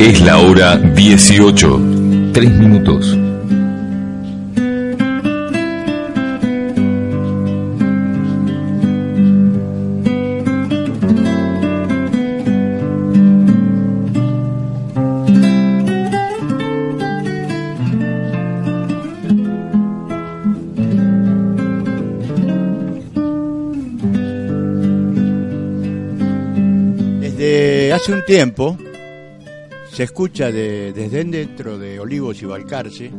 Es la hora 18. 3 minutos. Hace un tiempo se escucha de- desde dentro de Olivos y Balcarce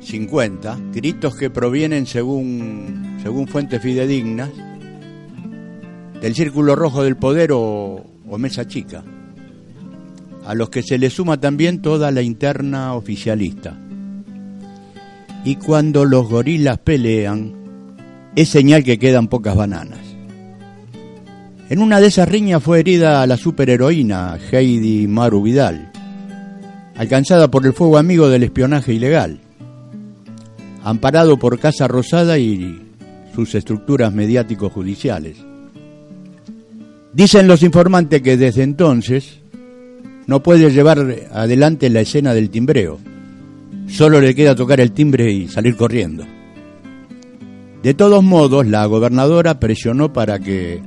50 gritos que provienen según, según fuentes fidedignas del Círculo Rojo del Poder o, o Mesa Chica, a los que se le suma también toda la interna oficialista. Y cuando los gorilas pelean, es señal que quedan pocas bananas. En una de esas riñas fue herida la superheroína Heidi Maru Vidal, alcanzada por el fuego amigo del espionaje ilegal, amparado por Casa Rosada y sus estructuras mediáticos judiciales. Dicen los informantes que desde entonces no puede llevar adelante la escena del timbreo, solo le queda tocar el timbre y salir corriendo. De todos modos, la gobernadora presionó para que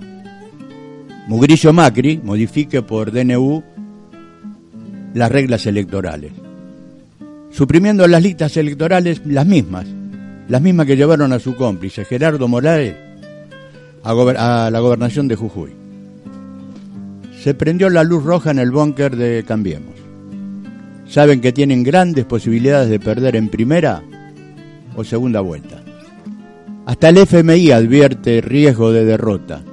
Mugrillo Macri modifique por DNU las reglas electorales, suprimiendo las listas electorales las mismas, las mismas que llevaron a su cómplice Gerardo Morales a, a la gobernación de Jujuy. Se prendió la luz roja en el búnker de Cambiemos. Saben que tienen grandes posibilidades de perder en primera o segunda vuelta. Hasta el FMI advierte riesgo de derrota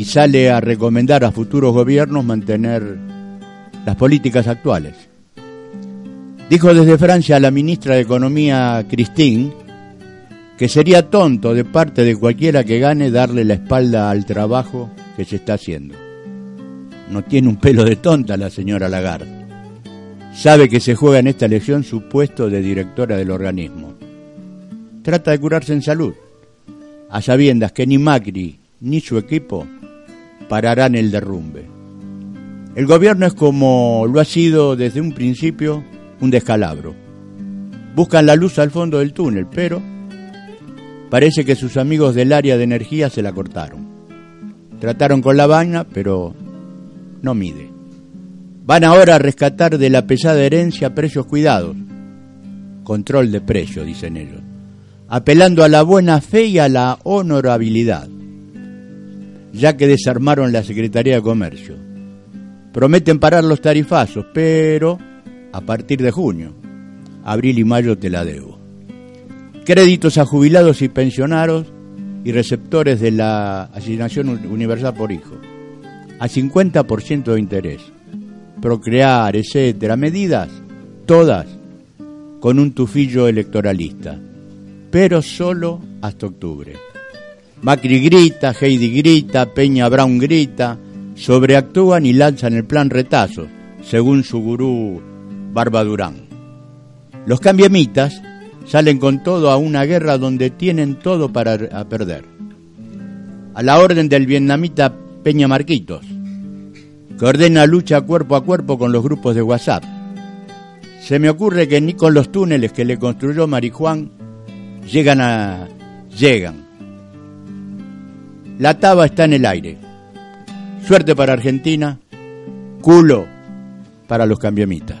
y sale a recomendar a futuros gobiernos mantener las políticas actuales. Dijo desde Francia la ministra de Economía Christine que sería tonto de parte de cualquiera que gane darle la espalda al trabajo que se está haciendo. No tiene un pelo de tonta la señora Lagarde. Sabe que se juega en esta elección su puesto de directora del organismo. Trata de curarse en salud, a sabiendas que ni Macri ni su equipo pararán el derrumbe. El gobierno es como lo ha sido desde un principio un descalabro. Buscan la luz al fondo del túnel, pero parece que sus amigos del área de energía se la cortaron. Trataron con la vaina, pero no mide. Van ahora a rescatar de la pesada herencia precios cuidados. Control de precios, dicen ellos. Apelando a la buena fe y a la honorabilidad ya que desarmaron la Secretaría de Comercio. Prometen parar los tarifazos, pero a partir de junio, abril y mayo te la debo. Créditos a jubilados y pensionados y receptores de la asignación universal por hijo, a 50% de interés. Procrear, etcétera, medidas, todas con un tufillo electoralista, pero solo hasta octubre. Macri grita, Heidi grita, Peña Brown grita, sobreactúan y lanzan el plan retazo, según su gurú Barba Durán. Los cambiemitas salen con todo a una guerra donde tienen todo para perder. A la orden del vietnamita Peña Marquitos, que ordena lucha cuerpo a cuerpo con los grupos de WhatsApp. Se me ocurre que ni con los túneles que le construyó Marijuán llegan a... llegan. La taba está en el aire. Suerte para Argentina, culo para los cambiamitas.